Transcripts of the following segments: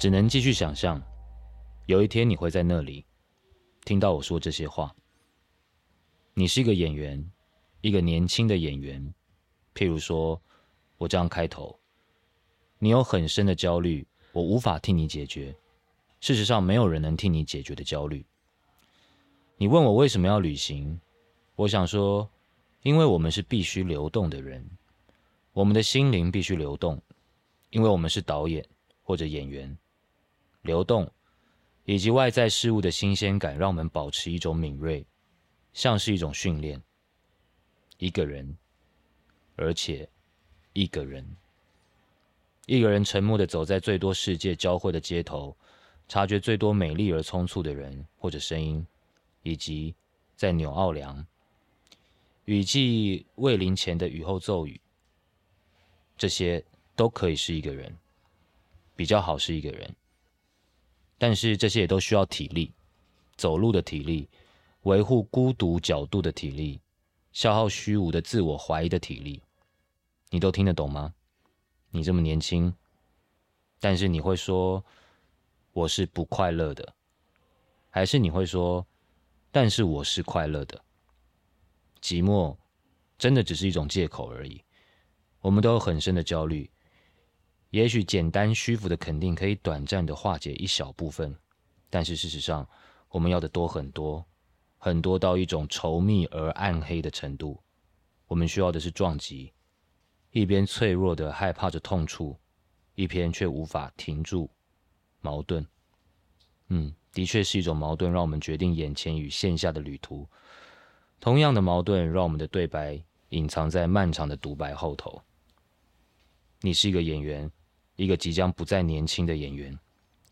只能继续想象，有一天你会在那里听到我说这些话。你是一个演员，一个年轻的演员。譬如说，我这样开头，你有很深的焦虑，我无法替你解决。事实上，没有人能替你解决的焦虑。你问我为什么要旅行，我想说，因为我们是必须流动的人，我们的心灵必须流动，因为我们是导演或者演员。流动，以及外在事物的新鲜感，让我们保持一种敏锐，像是一种训练。一个人，而且一个人，一个人沉默的走在最多世界交汇的街头，察觉最多美丽而匆促的人或者声音，以及在纽奥良雨季未临前的雨后骤雨，这些都可以是一个人，比较好是一个人。但是这些也都需要体力，走路的体力，维护孤独角度的体力，消耗虚无的自我怀疑的体力，你都听得懂吗？你这么年轻，但是你会说我是不快乐的，还是你会说，但是我是快乐的？寂寞真的只是一种借口而已。我们都有很深的焦虑。也许简单虚浮的肯定可以短暂的化解一小部分，但是事实上，我们要的多很多，很多到一种稠密而暗黑的程度。我们需要的是撞击，一边脆弱的害怕着痛处，一边却无法停住矛盾。嗯，的确是一种矛盾，让我们决定眼前与线下的旅途。同样的矛盾，让我们的对白隐藏在漫长的独白后头。你是一个演员。一个即将不再年轻的演员，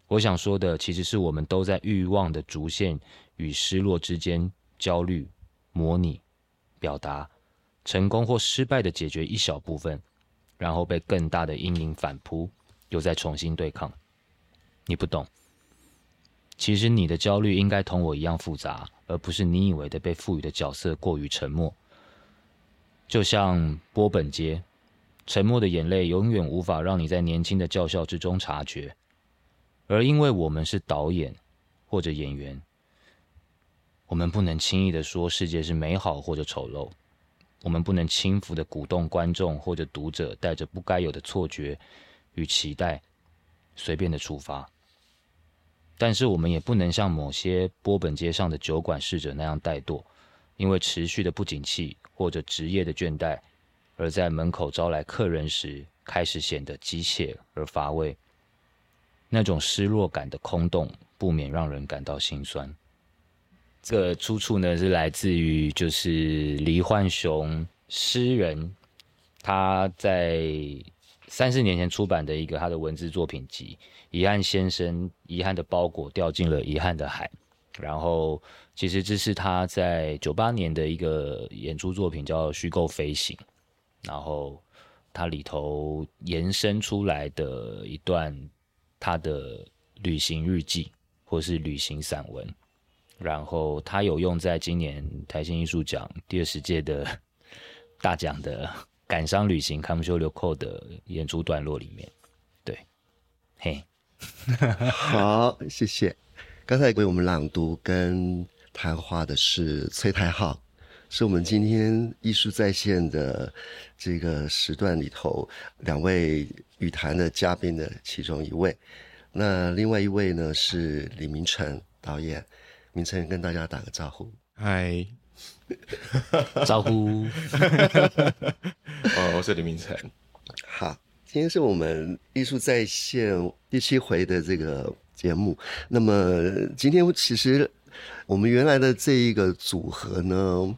我想说的其实是我们都在欲望的逐渐与失落之间焦虑、模拟、表达，成功或失败的解决一小部分，然后被更大的阴影反扑，又再重新对抗。你不懂，其实你的焦虑应该同我一样复杂，而不是你以为的被赋予的角色过于沉默，就像波本街。沉默的眼泪永远无法让你在年轻的叫嚣之中察觉，而因为我们是导演或者演员，我们不能轻易的说世界是美好或者丑陋，我们不能轻浮的鼓动观众或者读者带着不该有的错觉与期待随便的出发，但是我们也不能像某些波本街上的酒馆侍者那样怠惰，因为持续的不景气或者职业的倦怠。而在门口招来客人时，开始显得机械而乏味。那种失落感的空洞，不免让人感到心酸。这个出处呢，是来自于就是黎焕雄诗人，他在三四年前出版的一个他的文字作品集《遗憾先生》，遗憾的包裹掉进了遗憾的海。然后，其实这是他在九八年的一个演出作品，叫《虚构飞行》。然后，它里头延伸出来的一段他的旅行日记，或是旅行散文。然后他有用在今年台新艺术奖第二十届的大奖的感伤旅行 Come Show 流扣的演出段落里面。对，嘿，好，谢谢。刚才为我们朗读跟谈话的是崔太浩。是我们今天艺术在线的这个时段里头两位语坛的嘉宾的其中一位，那另外一位呢是李明成导演，明成跟大家打个招呼，嗨，招呼，哦，我是李明成，好，今天是我们艺术在线第七回的这个节目，那么今天其实我们原来的这一个组合呢。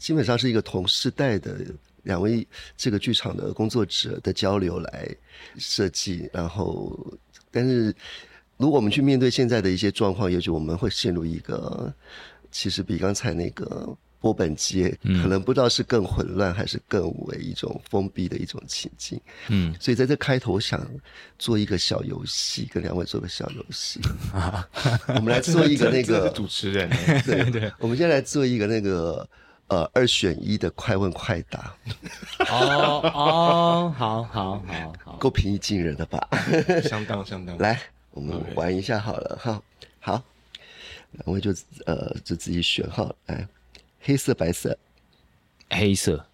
基本上是一个同世代的两位这个剧场的工作者的交流来设计，然后，但是如果我们去面对现在的一些状况，也许我们会陷入一个其实比刚才那个波本街可能不知道是更混乱还是更为一种封闭的一种情境。嗯，所以在这开头想做一个小游戏，跟两位做个小游戏。我们来做一个那个主持人，对对，我们先来做一个那个。呃，二选一的快问快答。哦哦，好好好好，够平易近人的吧？相当相当。来，我们玩一下好了哈。好，两位就呃就自己选哈，来，黑色、白色，黑色，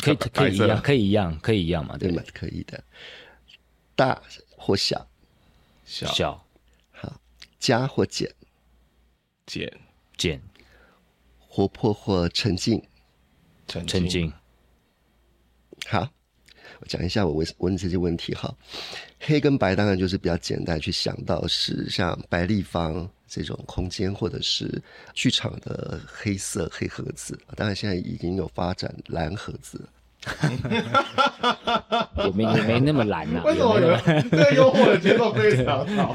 可以可以一样，可以一样，可以一样嘛？对对吗？可以的。大或小，小小好，加或减，减减活泼或沉静。沉沉静，好，我讲一下我问问这些问题哈。黑跟白当然就是比较简单去想到是像白立方这种空间，或者是剧场的黑色黑盒子。当然现在已经有发展蓝盒子了。也没也没那么蓝呐、为什么这个幽默的节奏非常好？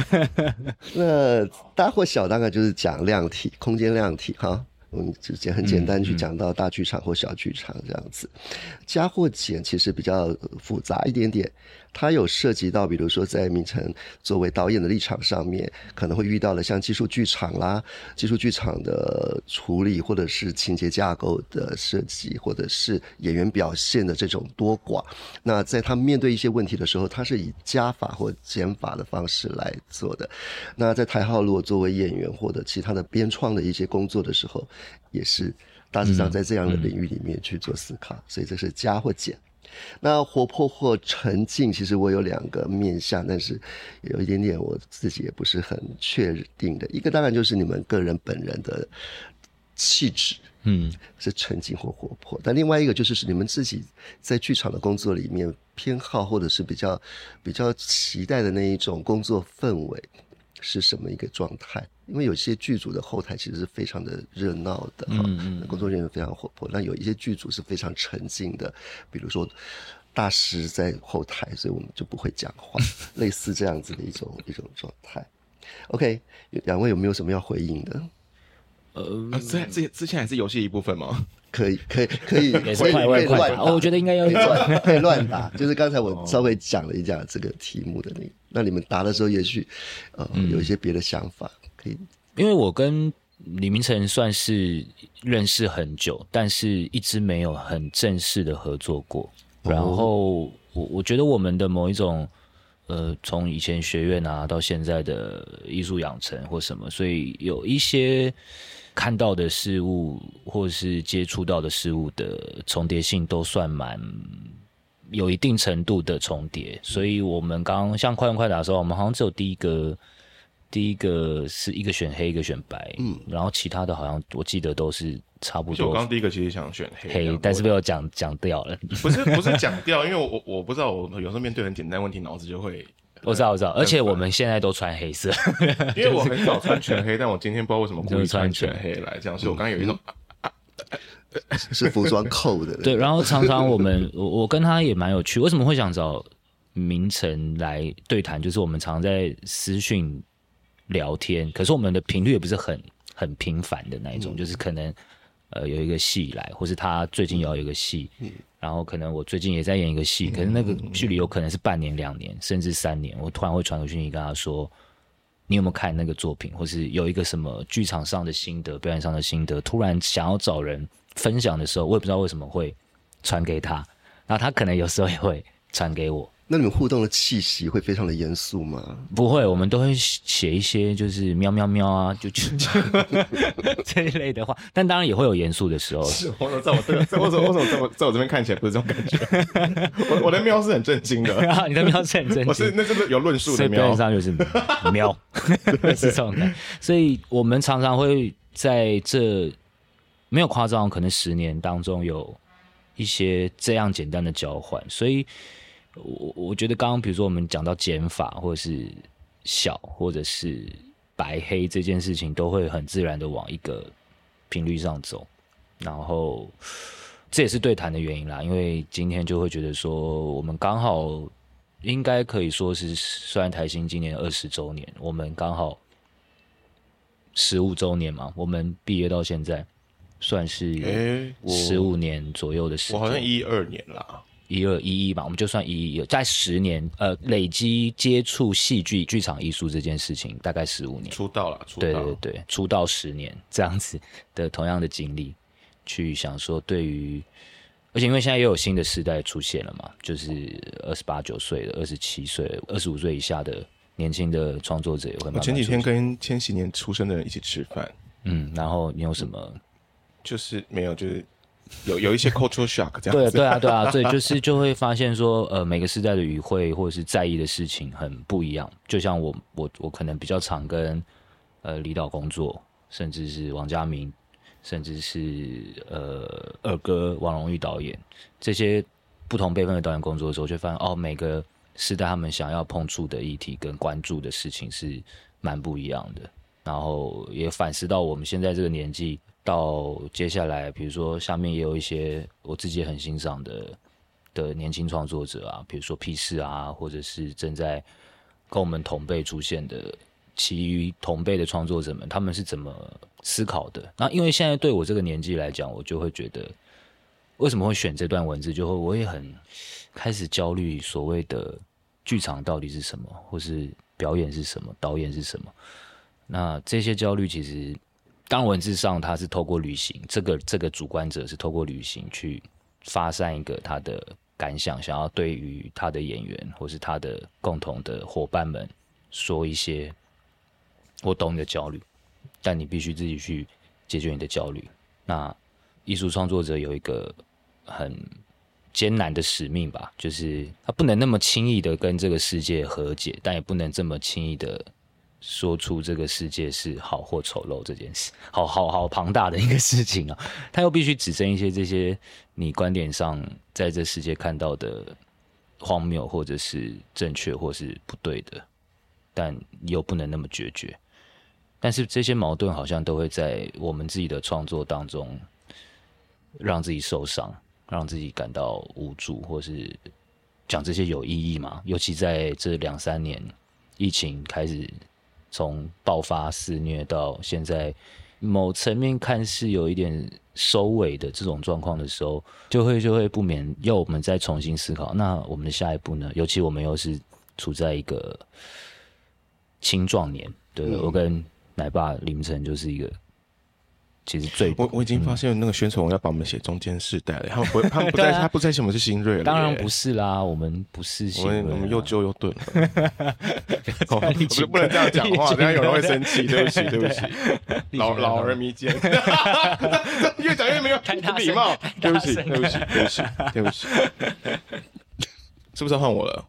那大或小大概就是讲量体，空间量体哈。嗯，直接很简单去讲到大剧场或小剧场这样子。加或减其实比较复杂一点点，它有涉及到，比如说在明成作为导演的立场上面，可能会遇到了像技术剧场啦、技术剧场的处理，或者是情节架构的设计，或者是演员表现的这种多寡。那在他面对一些问题的时候，他是以加法或减法的方式来做的。那在台号如果作为演员或者其他的编创的一些工作的时候，也是大致上在这样的领域里面去做思考，所以这是加或减。那活泼或沉静，其实我有两个面向，但是有一点点我自己也不是很确定的。一个当然就是你们个人本人的气质，嗯是沉静或活泼，但另外一个就是是你们自己在剧场的工作里面偏好或者是比较比较期待的那一种工作氛围是什么一个状态？因为有些剧组的后台其实是非常的热闹的哈，嗯嗯工作人员非常活泼，那有一些剧组是非常沉静的，比如说。大师在后台，所以我们就不会讲话，类似这样子的一种一种状态。OK，两位有没有什么要回应的？呃，啊，这这之前还是游戏一部分吗？可以，可以，可以，也是可以快问快哦，我觉得应该要乱可以乱答，就是刚才我稍微讲了一下这个题目的那个，那你们答的时候，也许呃有一些别的想法，可以因为我跟李明成算是认识很久，但是一直没有很正式的合作过。然后我我觉得我们的某一种呃，从以前学院啊到现在的艺术养成或什么，所以有一些看到的事物或是接触到的事物的重叠性都算蛮有一定程度的重叠。所以我们刚刚像快问快答的时候，我们好像只有第一个。第一个是一个选黑，一个选白，嗯，然后其他的好像我记得都是差不多就我刚刚第一个其实想选黑，黑，但是被我讲讲掉了。不是不是讲掉，因为我我我不知道，我有时候面对很简单问题，脑子就会，我知道，我知道，而且我们现在都穿黑色，因为我很少穿全黑，但我今天不知道为什么故意穿全黑。来这样，所以我刚刚有一种 是服装扣的。对，然后常常我们 我我跟他也蛮有趣，为什么会想找明晨来对谈？就是我们常在私讯聊天，可是我们的频率也不是很很频繁的那一种，就是可能呃有一个戏来，或是他最近要有一个戏，然后可能我最近也在演一个戏，可是那个距离有可能是半年、两年，甚至三年，我突然会传个讯息跟他说。你有没有看那个作品，或是有一个什么剧场上的心得、表演上的心得？突然想要找人分享的时候，我也不知道为什么会传给他，然后他可能有时候也会传给我。那你们互动的气息会非常的严肃吗？不会，我们都会写一些就是喵喵喵啊，就就就 这一类的话，但当然也会有严肃的时候。是，我怎么在我这在我怎么为什么在我在我这边看起来不是这种感觉？我我的喵是很震惊的，然 后你的喵是很震惊我是经，那是有论述的所以表。上就是喵，是这种的。所以我们常常会在这没有夸张，可能十年当中有一些这样简单的交换。所以我我觉得刚刚比如说我们讲到减法，或者是小，或者是白黑这件事情，都会很自然的往一个频率上走。然后这也是对谈的原因啦，因为今天就会觉得说，我们刚好应该可以说是，虽然台新今年二十周年，我们刚好十五周年嘛，我们毕业到现在算是十五年左右的时间。我好像一二年啦，一二一一吧，我们就算一一，在十年，呃，累积接触戏剧、剧场艺术这件事情，大概十五年。出道了，出对道。对对，出道十年这样子的同样的经历，去想说对于，而且因为现在又有新的时代出现了嘛，就是二十八九岁的、二十七岁、二十五岁以下的年轻的创作者也会慢慢我前几天跟千禧年出生的人一起吃饭，嗯，然后你有什么？就是没有，就是有有一些 cultural shock 这，样子。对啊，对啊，对，就是就会发现说，呃，每个时代的语汇或者是在意的事情很不一样。就像我，我，我可能比较常跟呃李导工作，甚至是王家明，甚至是呃二哥王荣玉导演这些不同辈分的导演工作的时候，就发现哦，每个时代他们想要碰触的议题跟关注的事情是蛮不一样的。然后也反思到我们现在这个年纪，到接下来，比如说下面也有一些我自己很欣赏的的年轻创作者啊，比如说 P 四啊，或者是正在跟我们同辈出现的其余同辈的创作者们，他们是怎么思考的？那因为现在对我这个年纪来讲，我就会觉得为什么会选这段文字，就会我也很开始焦虑，所谓的剧场到底是什么，或是表演是什么，导演是什么？那这些焦虑其实，当文字上他是透过旅行，这个这个主观者是透过旅行去发散一个他的感想，想要对于他的演员或是他的共同的伙伴们说一些，我懂你的焦虑，但你必须自己去解决你的焦虑。那艺术创作者有一个很艰难的使命吧，就是他不能那么轻易的跟这个世界和解，但也不能这么轻易的说出这个世界是好或丑陋这件事，好好好庞大的一个事情啊！他又必须指证一些这些你观点上在这世界看到的荒谬，或者是正确，或是不对的，但又不能那么决绝。但是这些矛盾好像都会在我们自己的创作当中让自己受伤，让自己感到无助，或是讲这些有意义吗？尤其在这两三年疫情开始从爆发肆虐到现在，某层面看似有一点收尾的这种状况的时候，就会就会不免要我们再重新思考，那我们的下一步呢？尤其我们又是处在一个青壮年，对、嗯我跟奶爸凌晨就是一个。其实最我我已经发现那个宣传我要把我们写中间世代了，他们不 他们不在他不在写我们是新锐了，当然不是啦，我们不是我新锐我们又旧又钝我们 不能这样讲话，立这样有人会生气。对不起，对不起，老老而弥坚，越讲越没有礼貌。对不起，对不起，对不起，对不起，是不是要换我了？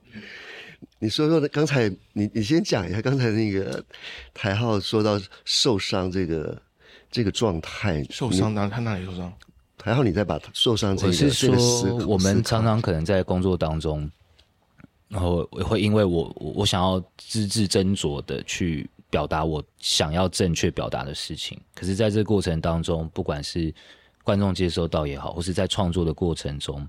你说说刚才你你先讲一下刚才那个台浩说到受伤这个这个状态，受伤哪他哪里受伤？还好你再把受伤这我是说，我们常常可能在工作当中，然后会因为我我我想要字字斟酌的去表达我想要正确表达的事情，可是在这个过程当中，不管是观众接收到也好，或是在创作的过程中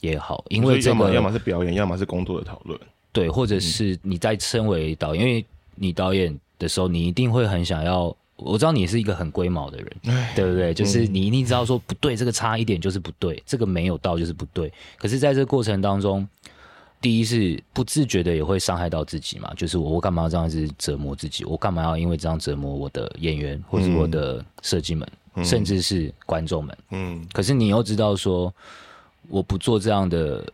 也好，因为这个要么要么是表演，要么是工作的讨论。对，或者是你在身为导演，因为你导演的时候，你一定会很想要。我知道你是一个很龟毛的人，对不对？就是你一定知道说不对，这个差一点就是不对，这个没有到就是不对。可是，在这个过程当中，第一是不自觉的也会伤害到自己嘛，就是我我干嘛要这样子折磨自己？我干嘛要因为这样折磨我的演员，或是我的设计们，甚至是观众们？嗯，可是你又知道说，我不做这样的，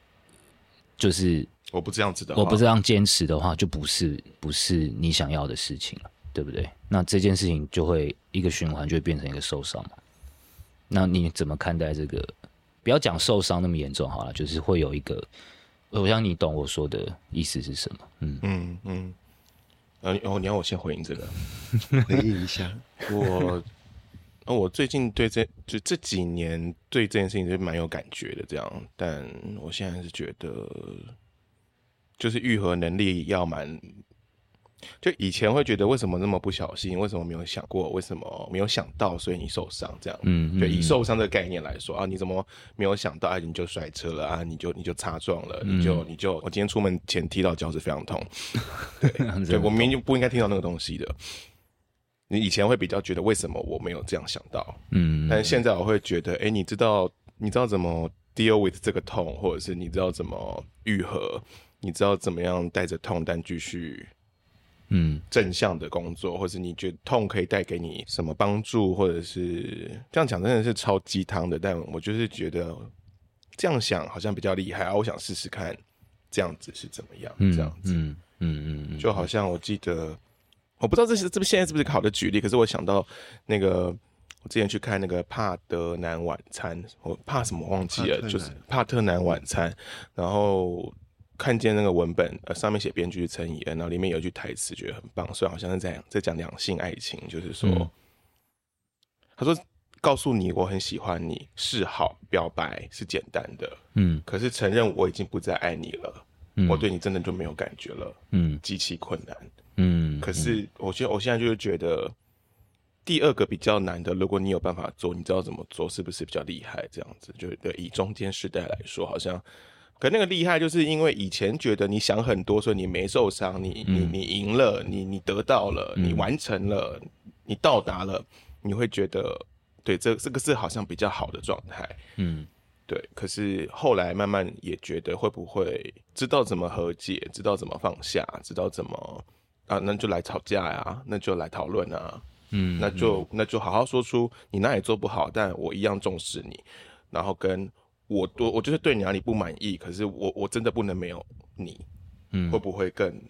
就是我不这样子的话，我不这样坚持的话，就不是不是你想要的事情了，对不对？那这件事情就会一个循环，就会变成一个受伤嘛。那你怎么看待这个？不要讲受伤那么严重好了，就是会有一个，我想你懂我说的意思是什么。嗯，嗯嗯。呃，哦，你要我先回应这个，回应一下，我，呃，我最近对这就这几年对这件事情是蛮有感觉的，这样，但我现在是觉得，就是愈合能力要蛮，就以前会觉得为什么那么不小心，为什么没有想过，为什么没有想到，所以你受伤这样，嗯对，以嗯。受伤的概念来说啊，你怎么没有想到，啊，你就摔车了啊，你就你就擦撞了，你就你就，我今天出门前踢到脚趾非常痛，对我明明就不应该听到那个东西的。你以前会比较觉得为什么我没有这样想到，嗯但是现在我会觉得，哎、你知道你知道怎么 deal with 这个痛，或者是你知道怎么愈合，你知道怎么样带着痛但继续嗯。正向的工作，或者你觉得痛可以带给你什么帮助，或者是这样讲真的是超鸡汤的，但我就是觉得这样想好像比较厉害啊，我想试试看这样子是怎么样，这样子。嗯嗯嗯嗯，就好像我记得，我不知道这是这不现在是不是个好的举例，可是我想到那个我之前去看那个帕德南晚餐，我怕什么忘记了，就是帕特南晚餐，然后看见那个文本，呃，上面写编剧是陈以恩，然后里面有一句台词，觉得很棒，虽然好像是在在讲两性爱情，就是说，嗯。他说告诉你我很喜欢你，是好表白是简单的，嗯。可是承认我已经不再爱你了，嗯。我对你真的就没有感觉了，嗯。极其困难。嗯，可是我觉得我现在就是觉得，第二个比较难的，如果你有办法做，你知道怎么做，是不是比较厉害？这样子，就对以中间时代来说，好像，可那个厉害，就是因为以前觉得你想很多，所以你没受伤，你你嗯。你赢了，你你得到了，你完成了，你到达了，你会觉得，对，这这个是好像比较好的状态。嗯。对，可是后来慢慢也觉得会不会知道怎么和解，知道怎么放下，知道怎么啊，那就来吵架呀，那就来讨论啊，嗯，那就那就好好说出你哪里做不好，但我一样重视你，然后跟我我我就是对你哪里不满意，可是我我真的不能没有你，嗯会不会更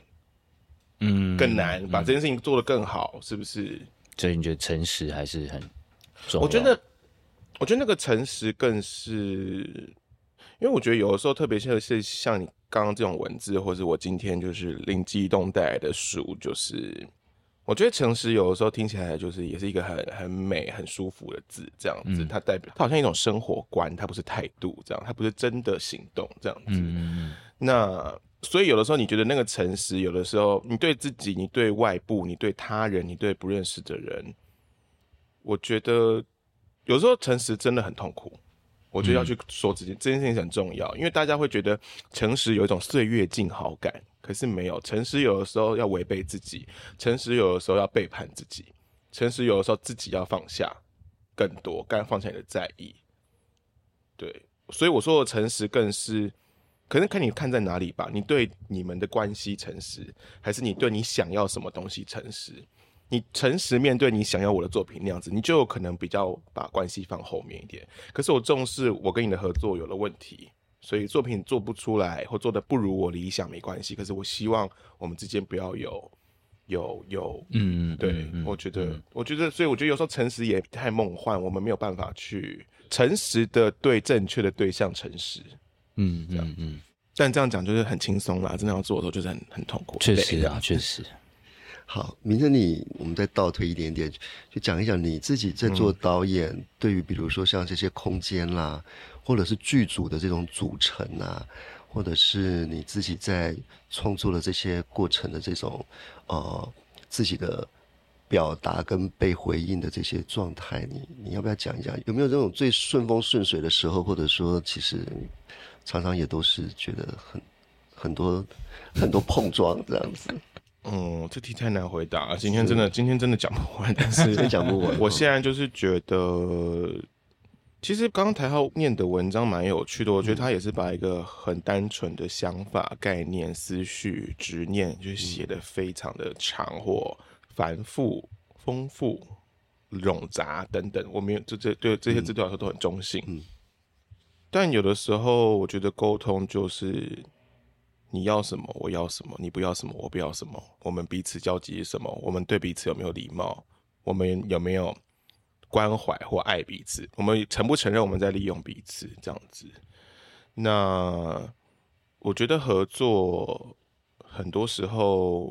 嗯更难把这件事情做得更好？是不是？所以你觉得诚实还是很重要？我觉得，我觉得那个诚实更是，因为我觉得有的时候，特别像是像你刚刚这种文字，或者我今天就是灵机一动带来的书，就是我觉得诚实有的时候听起来就是也是一个很很美、很舒服的字，这样子，它代表它好像一种生活观，它不是态度这样，它不是真的行动这样子。嗯那所以有的时候你觉得那个诚实，有的时候你对自己、你对外部、你对他人、你对不认识的人，我觉得有时候诚实真的很痛苦。我觉得要去说这件、这件事情很重要，因为大家会觉得诚实有一种岁月静好感，可是没有诚实有的时候要违背自己，诚实有的时候要背叛自己，诚实有的时候自己要放下更多，该放下你的在意。对，所以我说的诚实更是，可能看你看在哪里吧。你对你们的关系诚实，还是你对你想要什么东西诚实？你诚实面对你想要我的作品那样子，你就有可能比较把关系放后面一点。可是我重视我跟你的合作有了问题，所以作品做不出来或做的不如我理想没关系。可是我希望我们之间不要有有有嗯，对，嗯我觉得，我觉得，所以我觉得有时候诚实也太梦幻，我们没有办法去诚实的对正确的对象诚实。嗯嗯嗯，但这样讲就是很轻松啦，真的要做的时候就是很很痛苦。确实啊确实，好，明正你，我们再倒退一点点，就讲一讲你自己在做导演，对于比如说像这些空间啦，或者是剧组的这种组成啊，或者是你自己在创作的这些过程的这种呃自己的表达跟被回应的这些状态，你你要不要讲一讲？有没有这种最顺风顺水的时候，或者说其实常常也都是觉得很很多很多碰撞这样子？嗯，这题太难回答，今天真的今天真的讲不完，但 是真讲不完我现在就是觉得，其实刚刚台浩念的文章蛮有趣的，我觉得他也是把一个很单纯的想法、概念、思绪、执念，就是写的非常的长或繁复、丰富、冗杂等等。我没有这这对这些字对我来说都很中性，嗯。但有的时候我觉得沟通就是。你要什么，我要什么；你不要什么，我不要什么。我们彼此交集什么？我们对彼此有没有礼貌？我们有没有关怀或爱彼此？我们承不承认我们在利用彼此？这样子，那我觉得合作很多时候，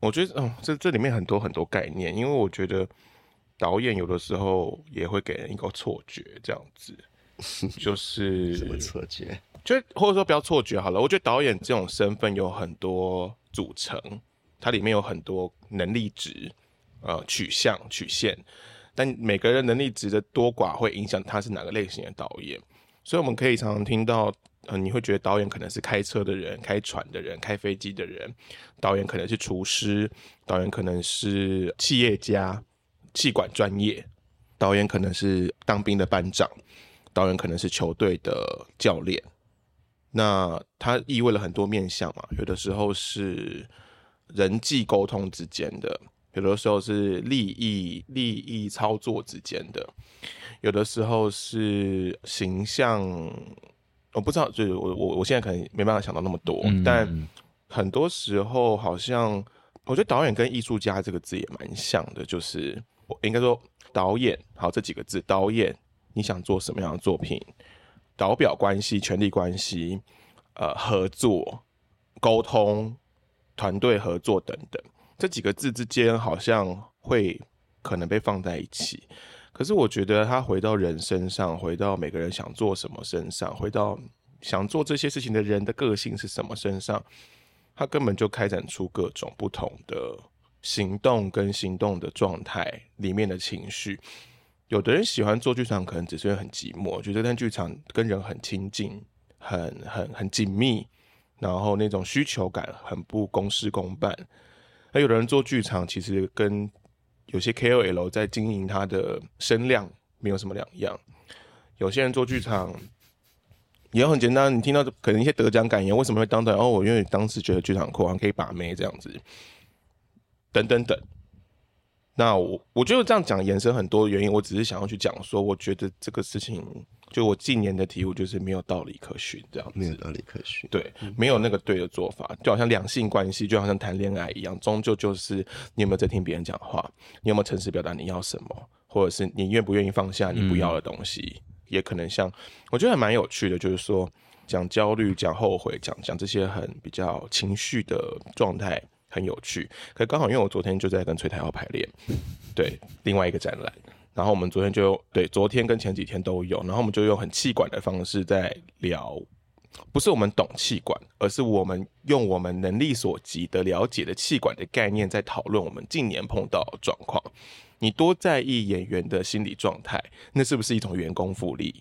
我觉得嗯，这这里面很多很多概念，因为我觉得导演有的时候也会给人一个错觉，这样子，就是什么错觉？就或者说不要错觉好了，我觉得导演这种身份有很多组成，它里面有很多能力值、呃取向、曲线，但每个人能力值的多寡会影响他是哪个类型的导演，所以我们可以常常听到，呃，你会觉得导演可能是开车的人、开船的人、开飞机的人，导演可能是厨师，导演可能是企业家、气管专业，导演可能是当兵的班长，导演可能是球队的教练。那它意味了很多面向嘛，有的时候是人际沟通之间的，有的时候是利益利益操作之间的，有的时候是形象，我不知道，就是我我我现在可能没办法想到那么多，嗯但嗯很多时候好像我觉得导演跟艺术家这个字也蛮像的，就是我应该说导演好这几个字，导演你想做什么样的作品，导表关系、权力关系，呃，合作、沟通、团队合作等等，这几个字之间好像会可能被放在一起。可是我觉得他回到人身上，回到每个人想做什么身上，回到想做这些事情的人的个性是什么身上，他根本就开展出各种不同的行动跟行动的状态里面的情绪。有的人喜欢做剧场，可能只是很寂寞，觉得在剧场跟人很亲近，很很很紧密，然后那种需求感很不公事公办。那有的人做剧场，其实跟有些 KOL 在经营他的声量没有什么两样，有些人做剧场也很简单，你听到可能一些得奖感言，为什么会当得？哦，我因为当时觉得剧场酷，可以把妹这样子，等等等。那我我觉得这样讲延伸很多原因，我只是想要去讲说，我觉得这个事情。就我近年的体悟就是没有道理可循，这样没有道理可循。对，没有那个对的做法，就好像两性关系，就好像谈恋爱一样，终究就是你有没有在听别人讲话，你有没有诚实表达你要什么，或者是你愿不愿意放下你不要的东西，也可能像我觉得还蛮有趣的，就是说讲焦虑、讲后悔、讲讲这些很比较情绪的状态很有趣。可刚好因为我昨天就在跟崔太浩排练，对另外一个展览。然后我们昨天就对，昨天跟前几天都有，然后我们就用很气管的方式在聊，不是我们懂气管，而是我们用我们能力所及的了解的气管的概念，在讨论我们近年碰到的状况。你多在意演员的心理状态，那是不是一种员工福利？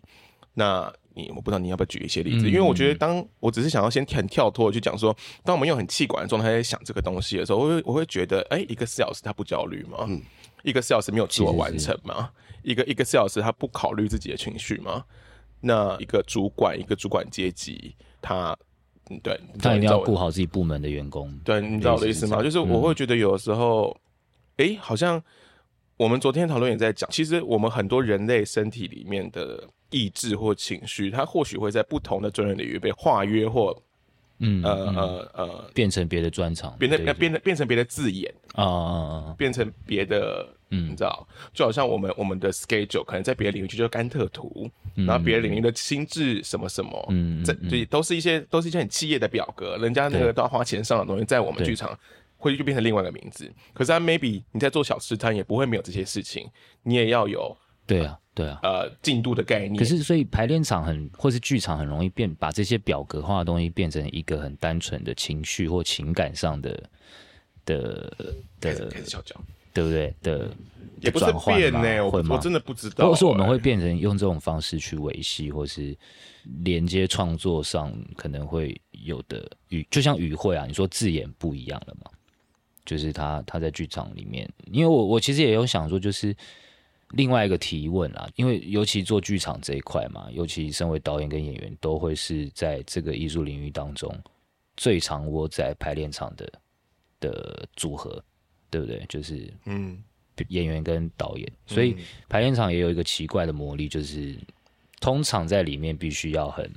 那你我不知道你要不要举一些例子，因为我觉得当我只是想要先很跳脱去讲说，当我们用很气管的状态在想这个东西的时候，我会我会觉得，哎，一个 sales 他不焦虑吗？嗯一个 sales 没有自我完成吗？一个一个 sales 他不考虑自己的情绪吗？那一个主管，一个主管阶级，他对，他一定要顾好自己部门的员工。对，你知道我的意思吗？就是我会觉得有的时候，哎，好像我们昨天讨论也在讲，其实我们很多人类身体里面的意志或情绪，它或许会在不同的专业领域被化约或。嗯呃呃呃，变成别的专长，变成变成变成别的字眼啊变成别的，嗯，你知道，就好像我们我们的 schedule 可能在别的领域就叫甘特图，然后别的领域的心智什么什么，嗯，这对都是一些都是一些很企业的表格，人家那个都要花钱上的东西，在我们剧场会就变成另外一个名字。可是 maybe 你在做小吃摊也不会没有这些事情，你也要有，对啊。对啊，呃，进度的概念。可是，所以排练场很，或是剧场很容易变，把这些表格化的东西变成一个很单纯的情绪或情感上的的的，开始笑对不对？的也不是变呢，会吗？我真的不知道。或是我们会变成用这种方式去维系，或是连接创作上可能会有的语，就像语汇啊，你说字眼不一样了嘛？就是他他在剧场里面，因为我我其实也有想说，就是。另外一个提问啊，因为尤其做剧场这一块嘛，尤其身为导演跟演员，都会是在这个艺术领域当中最常窝在排练场的的组合，对不对？就是嗯，演员跟导演，所以排练场也有一个奇怪的魔力，就是通常在里面必须要很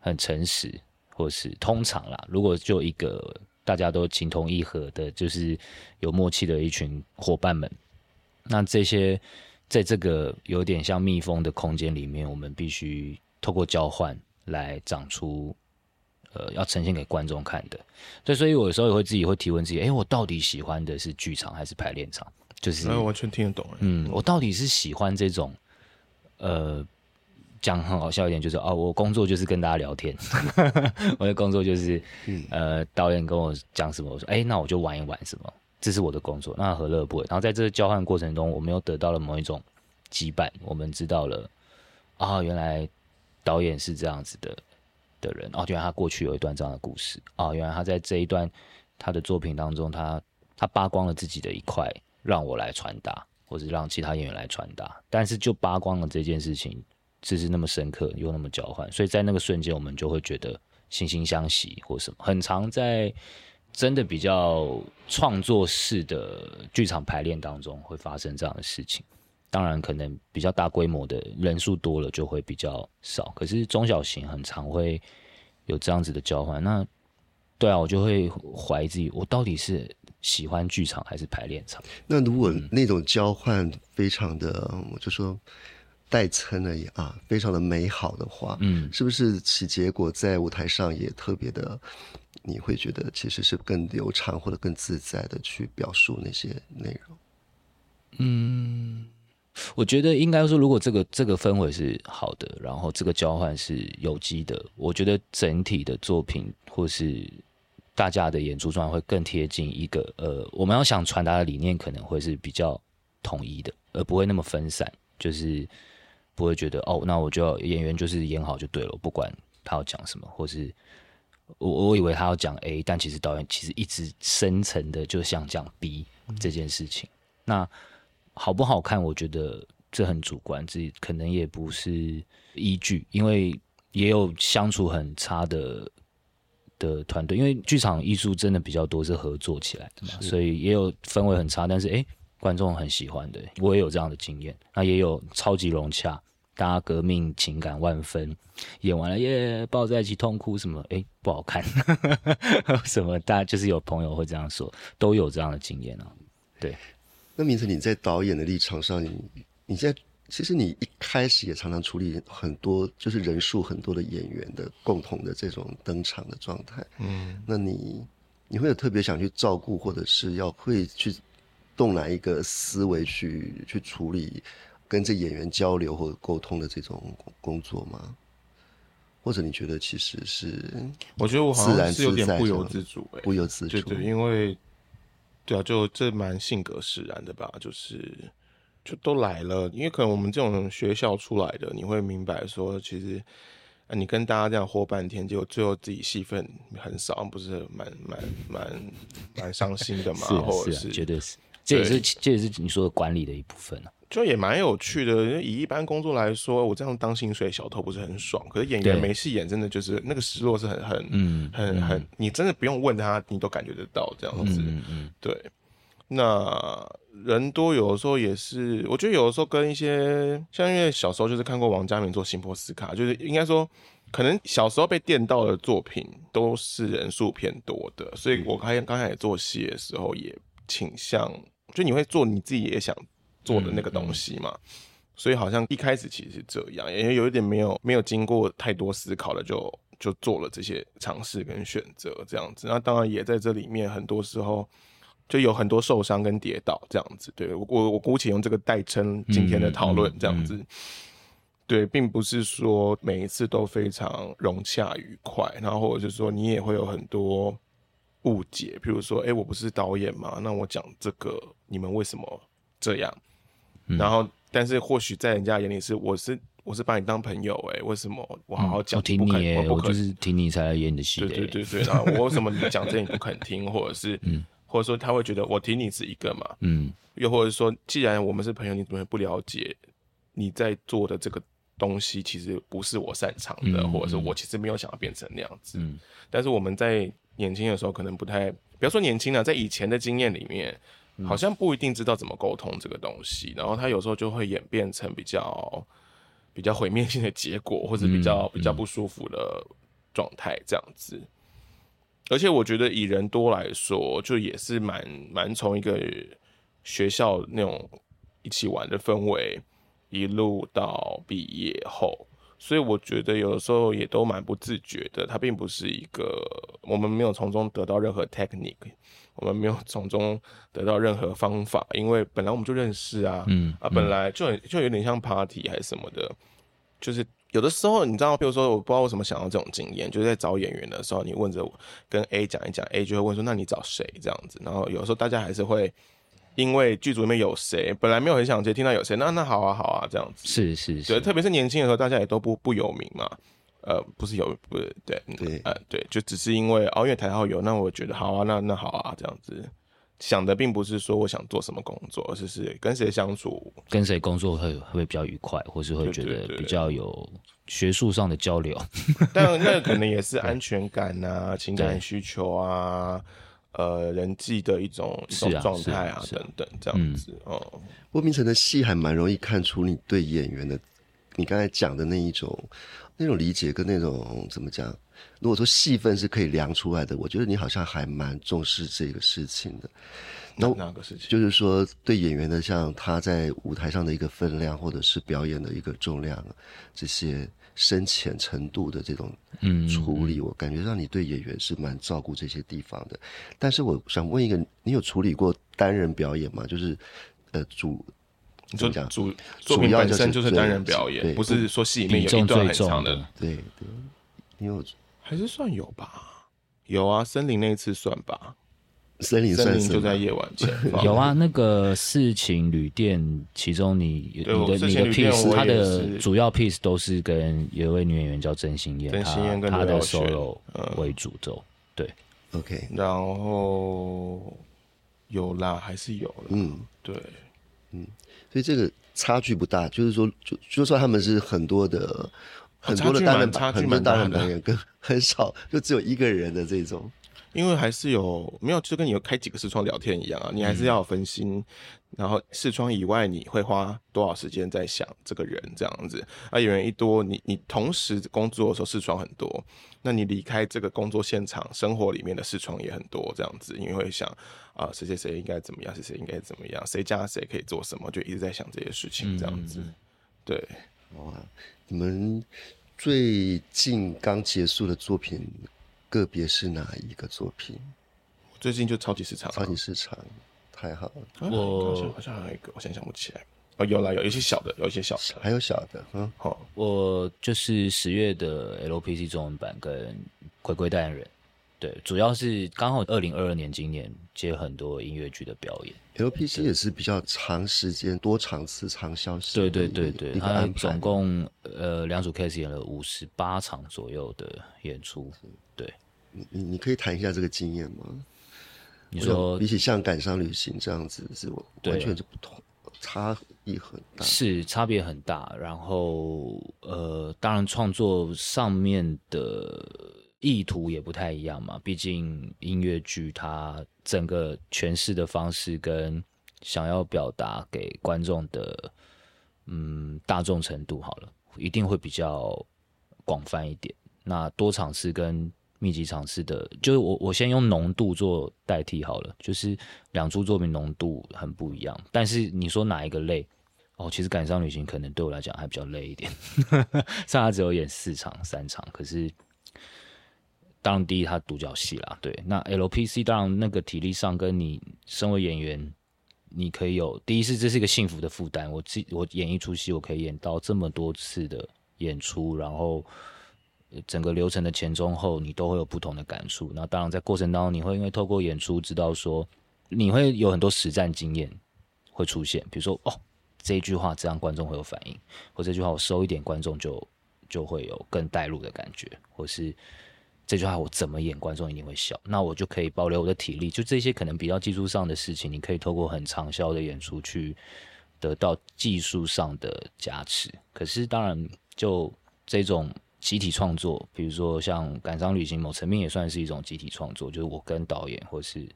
很诚实，或是通常啦，如果就一个大家都情投意合的，就是有默契的一群伙伴们。那这些，在这个有点像蜜蜂的空间里面，我们必须透过交换来长出，呃，要呈现给观众看的。对，所以我有时候也会自己会提问自己：，哎，我到底喜欢的是剧场还是排练场？就是，完全听得懂。嗯，我到底是喜欢这种，呃，讲很好笑一点，就是哦，我工作就是跟大家聊天，我的工作就是，呃，导演跟我讲什么，我说，哎，那我就玩一玩什么。这是我的工作，那何乐不为？然后在这个交换过程中，我们又得到了某一种羁绊。我们知道了啊，原来导演是这样子的的人哦，原来他过去有一段这样的故事啊，原来他在这一段他的作品当中，他他扒光了自己的一块，让我来传达，或者让其他演员来传达。但是就扒光了这件事情，只是那么深刻又那么交换，所以在那个瞬间，我们就会觉得惺惺相惜或什么。很常在。真的比较创作式的剧场排练当中会发生这样的事情，当然可能比较大规模的人数多了就会比较少，可是中小型很常会有这样子的交换。那对啊，我就会怀疑自己，我到底是喜欢剧场还是排练场？那如果那种交换非常的，我就说代称而已啊，非常的美好的话，嗯，是不是其结果在舞台上也特别的？你会觉得其实是更流畅或者更自在的去表述那些内容？嗯，我觉得应该说，如果这个这个氛围是好的，然后这个交换是有机的，我觉得整体的作品或是大家的演出状态会更贴近一个呃，我们要想传达的理念可能会是比较统一的，而不会那么分散，就是不会觉得哦，那我就要演员就是演好就对了，不管他要讲什么，或是我我以为他要讲 A，但其实导演其实一直深层的就想讲 B 这件事情，那。好不好看？我觉得这很主观，这可能也不是依据，因为也有相处很差的的团队，因为剧场艺术真的比较多是合作起来的嘛，所以也有氛围很差，但是哎，观众很喜欢的，我也有这样的经验。那也有超级融洽，大家革命情感万分，演完了耶，抱在一起痛哭什么？哎，不好看，什么？大家就是有朋友会这样说，都有这样的经验啊，对。那明成，你在导演的立场上，你你在其实你一开始也常常处理很多，就是人数很多的演员的共同的这种登场的状态。嗯，那你你会有特别想去照顾，或者是要会去动哪一个思维去去处理跟这演员交流或者沟通的这种工作吗？或者你觉得其实是？我觉得我好像是有点不由自主，不由自主，对对，因为。对啊，就这蛮性格使然的吧，就是就都来了，因为可能我们这种学校出来的，你会明白说，其实啊，你跟大家这样活半天，结果最后自己戏份很少，不是蛮蛮蛮蛮伤心的嘛？或者是绝对是，这也是这也是你说的管理的一部分啊。就也蛮有趣的，以一般工作来说，我这样当薪水小偷不是很爽。可是演员没戏演，真的就是那个失落是很很嗯很很，你真的不用问他，你都感觉得到这样子。嗯嗯，对。那人多有的时候也是，我觉得有的时候跟一些像因为小时候就是看过王家明做《新波斯卡》，就是应该说可能小时候被电到的作品都是人数偏多的，所以我开刚开始做戏的时候也倾向，就你会做你自己也想。做的那个东西嘛，所以好像一开始其实是这样，也有一点没有没有经过太多思考的，就就做了这些尝试跟选择这样子。那当然也在这里面，很多时候就有很多受伤跟跌倒这样子。对我我我姑且用这个代称今天的讨论这样子。对，并不是说每一次都非常融洽愉快，然后或者是说你也会有很多误解，譬如说，哎，我不是导演嘛，那我讲这个，你们为什么这样？然后，但是或许在人家眼里是，我是我是把你当朋友哎，为什么我好好讲？我听你哎，我就是听你才来演你的戏。对对对对，然后 我为什么你讲这你不肯听，或者是，嗯，或者说他会觉得我听你是一个嘛，嗯，又或者说，既然我们是朋友，你怎么不了解你在做的这个东西其实不是我擅长的，或者是我其实没有想要变成那样子。嗯，但是我们在年轻的时候可能不太，不要说年轻了，在以前的经验里面。好像不一定知道怎么沟通这个东西，然后他有时候就会演变成比较比较毁灭性的结果，或者比较比较不舒服的状态这样子。而且我觉得以人多来说，就也是蛮蛮从一个学校那种一起玩的氛围，一路到毕业后。所以我觉得有的时候也都蛮不自觉的，它并不是一个我们没有从中得到任何 technique，我们没有从中得到任何方法，因为本来我们就认识啊，嗯啊，本来就很就有点像 party 还是什么的，就是有的时候你知道，比如说我不知道为什么想要这种经验，就是在找演员的时候，你问着我跟 A 讲一讲，A 就会问说那你找谁这样子，然后有时候大家还是会。因为剧组里面有谁，本来没有很想接，听到有谁，那那好啊好啊这样子，是是是，对，特别是年轻的时候，大家也都不不有名嘛，呃，不是有，不是对对，呃对，就只是因为哦，因为台号有，那我觉得好啊，那那好啊这样子，想的并不是说我想做什么工作，而是是跟谁相处，跟谁工作会会比较愉快，或是会觉得比较有学术上的交流，但那可能也是 安全感啊，情感需求啊。呃，人际的一种一种状态啊，等等，这样子哦。郭明成的戏还蛮容易看出你对演员的，你刚才讲的那一种那种理解跟那种怎么讲，如果说戏份是可以量出来的，我觉得你好像还蛮重视这个事情的。那哪个事情？就是说，对演员的像他在舞台上的一个分量，或者是表演的一个重量，这些深浅程度的这种嗯处理，我感觉让你对演员是蛮照顾这些地方的。但是我想问一个，你有处理过单人表演吗？就是呃主。你说讲主作品本身就是单人表演，不是说戏里面有一段最重很长的的，对对，你有还是算有吧？有啊，森林那一次算吧，森林森林就在夜晚前方。有啊，那个事情旅店，其中你你的你的 piece，它的主要 piece 都是跟有一位女演员叫郑欣燕，郑欣燕跟她她的 solo 嗯为主轴。对，OK，然后有啦，还是有啦。嗯，对，所以这个差距不大，就是说，就就算他们是很多的。很多的单人差距很多蛮大的单人表演跟很少就只有一个人的这种，因为还是有没有，就跟你有开几个视窗聊天一样啊，你还是要分心。然后视窗以外，你会花多少时间在想这个人这样子？啊，演员一多，你你同时工作的时候视窗很多，那你离开这个工作现场，生活里面的视窗也很多，这样子，因为会想啊，谁谁谁应该怎么样，谁谁应该怎么样，谁家谁可以做什么，就一直在想这些事情，这样子。对，哇！你们最近刚结束的作品，个别是哪一个作品？最近就超级市场、啊，超级市场，太好了，啊我好像好像还有一个，我现在想不起来。哦，有啦，有一些小的，有一些小的。还有小的，嗯，好，我就是十月的 LPC 中文版跟回归代言人，对，主要是刚好二零二二年今年接很多音乐剧的表演，LPC 也是比较长时间、多场次长消息对对对对，他总共呃两组 case 演了五十八场左右的演出，对，你你你可以谈一下这个经验吗？你说比起像感伤旅行这样子，是我完全是不同，差异很大。是差别很大，然后呃，当然创作上面的意图也不太一样嘛，毕竟音乐剧它整个诠释的方式跟想要表达给观众的嗯大众程度好了，一定会比较广泛一点。那多场次跟密集场次的，就是我我先用浓度做代替好了，就是两出作品浓度很不一样。但是你说哪一个累？哦，其实《感伤旅行》可能对我来讲还比较累一点，虽然他只有演四场、三场，可是当然第一他独角戏啦，对。那 LPC 当然那个体力上跟你身为演员，你可以有第一是这是一个幸福的负担，我自我演一出戏，我可以演到这么多次的演出，然后整个流程的前中后，你都会有不同的感触。那当然在过程当中，你会因为透过演出知道说，你会有很多实战经验会出现，比如说哦。这一句话，这样观众会有反应，或这句话我收一点，观众就就会有更带入的感觉，或是这句话我怎么演，观众一定会笑，那我就可以保留我的体力。就这些可能比较技术上的事情，你可以透过很长效的演出去得到技术上的加持。可是当然，就这种集体创作，比如说像《感伤旅行》，某层面也算是一种集体创作，就是我跟导演或是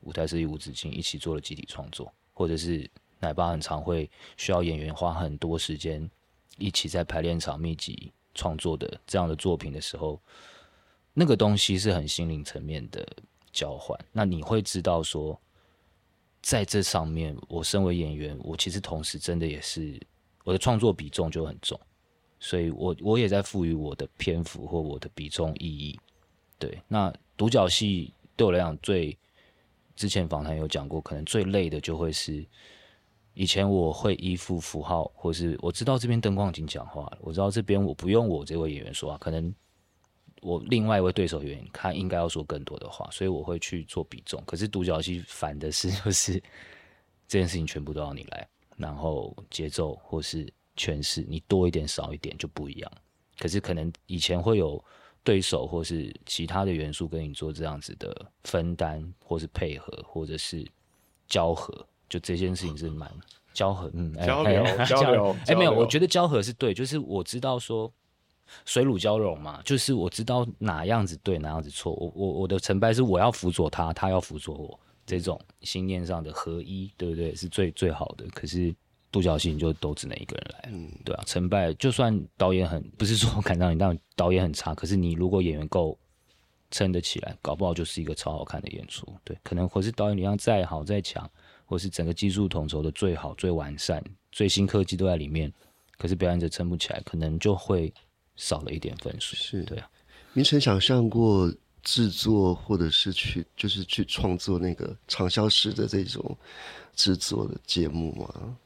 舞台设计吴子敬一起做了集体创作，或者是。奶爸很常会需要演员花很多时间一起在排练场密集创作的这样的作品的时候，那个东西是很心灵层面的交换。那你会知道说，在这上面，我身为演员，我其实同时真的也是我的创作比重就很重，所以我我也在赋予我的篇幅或我的比重意义。对，那独角戏对我来讲最之前访谈有讲过，可能最累的就会是。以前我会依附符号，或是我知道这边灯光已经讲话了，我知道这边我不用我这位演员说话，可能我另外一位对手演员他应该要说更多的话，所以我会去做比重。可是独角戏反的是，就是这件事情全部都要你来，然后节奏或是诠释，你多一点少一点就不一样。可是可能以前会有对手或是其他的元素跟你做这样子的分担，或是配合，或者是交合。就这件事情是蛮交合，嗯，交流哎交流哎，没有，我觉得交合是对，就是我知道说水乳交融嘛，就是我知道哪样子对，哪样子错。我我我的成败是我要辅佐他，他要辅佐我，这种信念上的合一，对不对？是最最好的。可是独角戏你就都只能一个人来，嗯，对啊，成败就算导演很不是说我看到你，但导演很差，可是你如果演员够撑得起来，搞不好就是一个超好看的演出，对，可能或是导演力量再好再强，或是整个技术统筹的最好最完善，最新科技都在里面，可是表演者撑不起来，可能就会少了一点分数，是对啊。您曾想象过制作，或者是去就是去创作那个畅销式的这种制作的节目吗？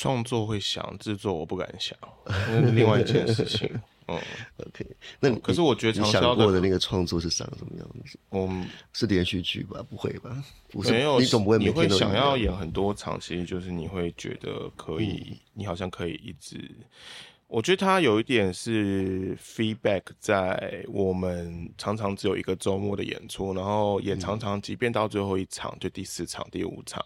创作会想，制作我不敢想，那是另外一件事情。嗯，OK，那可是我觉得你想过的那个创作是长什么样子？嗯，是连续剧吧？不会吧？没有，你总不会你每天想要演很多场，其实就是你会觉得可以，你好像可以一直。我觉得它有一点是 feedback，在我们常常只有一个周末的演出，然后也常常即便到最后一场，就第四场、第五场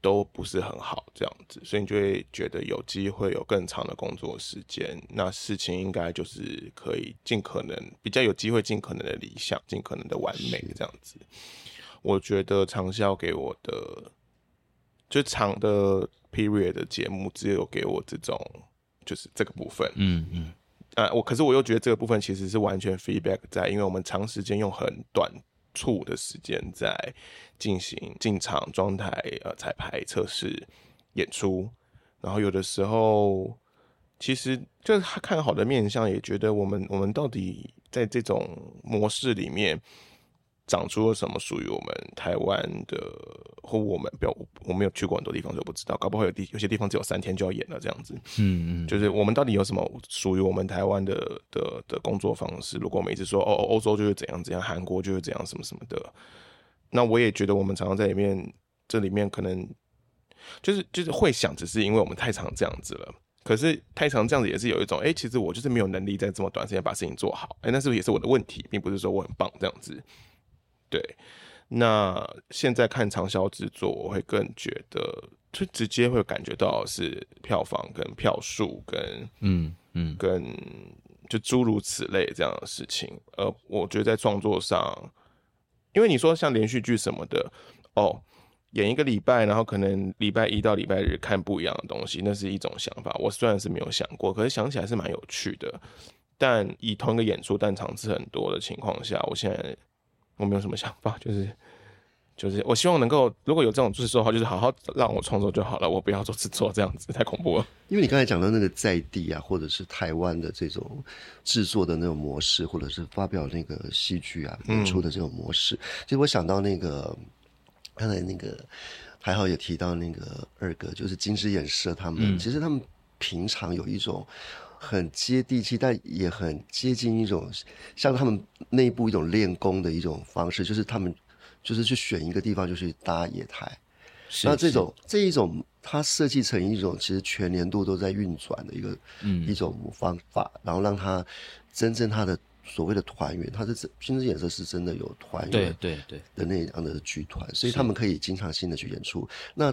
都不是很好这样子，所以你就会觉得有机会有更长的工作时间，那事情应该就是可以尽可能比较有机会，尽可能的理想，尽可能的完美这样子。我觉得长效给我的就长的 period 的节目，只有给我这种就是这个部分，嗯嗯，啊，我可是我又觉得这个部分其实是完全 feedback 在，因为我们长时间用很短处的时间在进行进场、状态、呃彩排、测试、演出，然后有的时候其实就是他看好的面相，也觉得我们我们到底在这种模式里面。长出了什么属于我们台湾的，或我们不要，我我没有去过很多地方，所以不知道，搞不好有地有些地方只有三天就要演了这样子。嗯嗯，就是我们到底有什么属于我们台湾的的的工作方式？如果我们一直说哦，欧洲就是怎样怎样，韩国就是怎样什么什么的，那我也觉得我们常常在里面，这里面可能就是就是会想，只是因为我们太常这样子了。可是太常这样子也是有一种，哎、其实我就是没有能力在这么短时间把事情做好，哎、那是不是也是我的问题，并不是说我很棒这样子。对，那现在看长销制作，我会更觉得，就直接会感觉到是票房跟票数跟嗯嗯跟就诸如此类这样的事情。呃，我觉得在创作上，因为你说像连续剧什么的，哦，演一个礼拜，然后可能礼拜一到礼拜日看不一样的东西，那是一种想法。我虽然是没有想过，可是想起来是蛮有趣的。但以同一个演出，但场次很多的情况下，我现在我没有什么想法，就是就是我希望能够，如果有这种制作的话，就是好好让我创作就好了，我不要做制作，这样子太恐怖了。因为你刚才讲到那个在地啊，或者是台湾的这种制作的那种模式，或者是发表那个戏剧啊演出的这种模式，其实我想到那个刚才那个还好也提到那个二哥，就是金枝演社他们，其实他们平常有一种。很接地气，但也很接近一种像他们内部一种练功的一种方式，就是他们就是去选一个地方就去搭野台，是那这种这一种，它设计成一种其实全年度都在运转的一个、嗯。一种方法，然后让它真正它的所谓的团员，它是真新之颜色是真的有团对员对对，的那样的剧团，所以他们可以经常性的去演出。那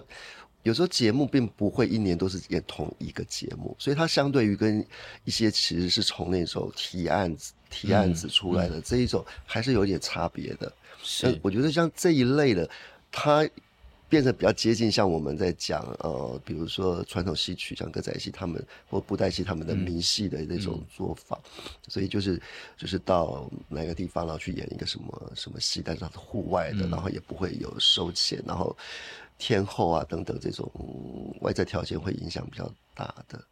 有时候节目并不会一年都是演同一个节目，所以它相对于跟一些其实是从那种提案子提案子出来的这一种，还是有点差别的。是。但我觉得像这一类的，它变得比较接近像我们在讲呃，比如说传统戏曲，像歌仔戏他们或布袋戏他们的迷戏的那种做法，所以就是就是到哪个地方然后去演一个什么什么戏，但是它是户外的，然后也不会有收钱，然后天后啊等等这种外在条件会影响比较大的。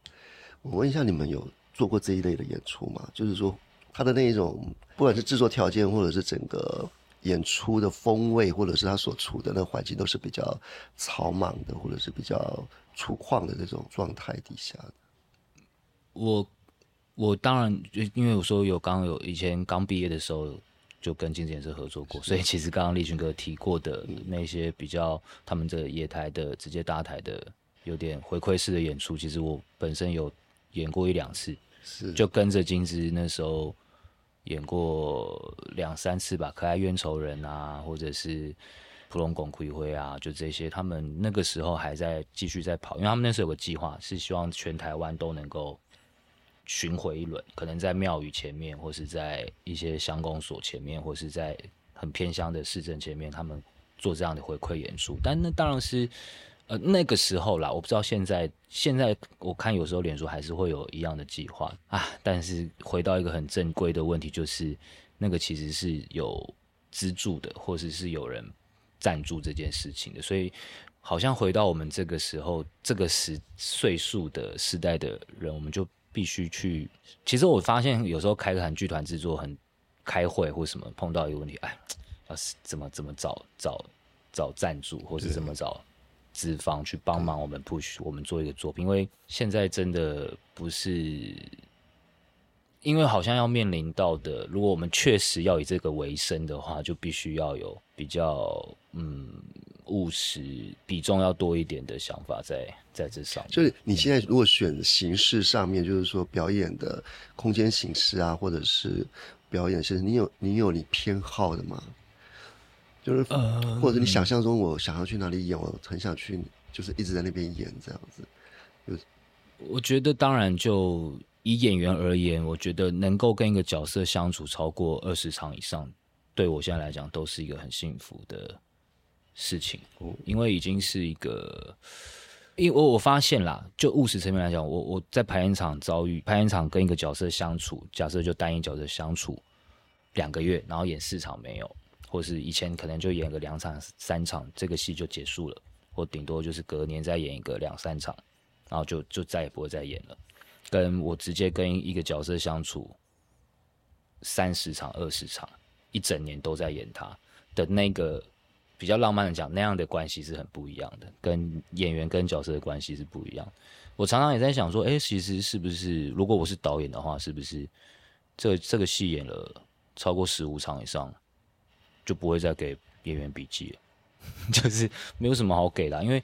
我问一下，你们有做过这一类的演出吗？就是说，他的那一种，不管是制作条件，或者是整个演出的风味，或者是他所处的那环境，都是比较草莽的，或者是比较粗犷的这种状态底下的。我我当然因为我说有刚有以前刚毕业的时候就跟金子演是合作过，所以其实刚刚立群哥提过的那些比较他们这个野台的直接搭台的有点回馈式的演出，其实我本身有演过一两次，是。就跟着金枝那时候演过两三次吧，《可爱冤仇人》啊，或者是《普龙拱葵辉》啊，就这些，他们那个时候还在继续在跑，因为他们那时候有个计划，是希望全台湾都能够巡回一轮，可能在庙宇前面，或是在一些乡公所前面，或是在很偏乡的市政前面，他们做这样的回馈演出。但那当然是，呃，那个时候啦，我不知道现在，现在我看有时候脸书还是会有一样的计划啊。但是回到一个很正规的问题，就是那个其实是有资助的，或者是有人赞助这件事情的。所以好像回到我们这个时候，这个时岁数的时代的人，我们就必须去。其实我发现有时候开个韩剧团制作，很开会或什么碰到一个问题，哎，要是怎么怎么找找找赞助，或是怎么找。资方去帮忙我们 push 我们做一个作品，因为现在真的不是，因为好像要面临到的，如果我们确实要以这个为生的话，就必须要有比较嗯务实、比重要多一点的想法在在这上面。就是你现在如果选形式上面，就是说表演的空间形式啊，或者是表演是，你有你有你偏好的吗？就是，或者你想象中，我想要去哪里演，我很想去，就是一直在那边演这样子。就我觉得，当然，就以演员而言，我觉得能够跟一个角色相处超过二十场以上，对我现在来讲都是一个很幸福的事情。因为已经是一个，因为我我发现啦，就务实层面来讲，我我在排练场遭遇排练场跟一个角色相处，假设就单一角色相处两个月，然后演四场没有。或是以前可能就演个两场、三场，这个戏就结束了，或顶多就是隔年再演一个两三场，然后就就再也不会再演了。跟我直接跟一个角色相处三十场、二十场，一整年都在演他的那个比较浪漫的讲，那样的关系是很不一样的，跟演员跟角色的关系是不一样。我常常也在想说，哎，其实是不是如果我是导演的话，是不是这这个戏演了超过十五场以上？就不会再给演员笔记了，就是没有什么好给的，因为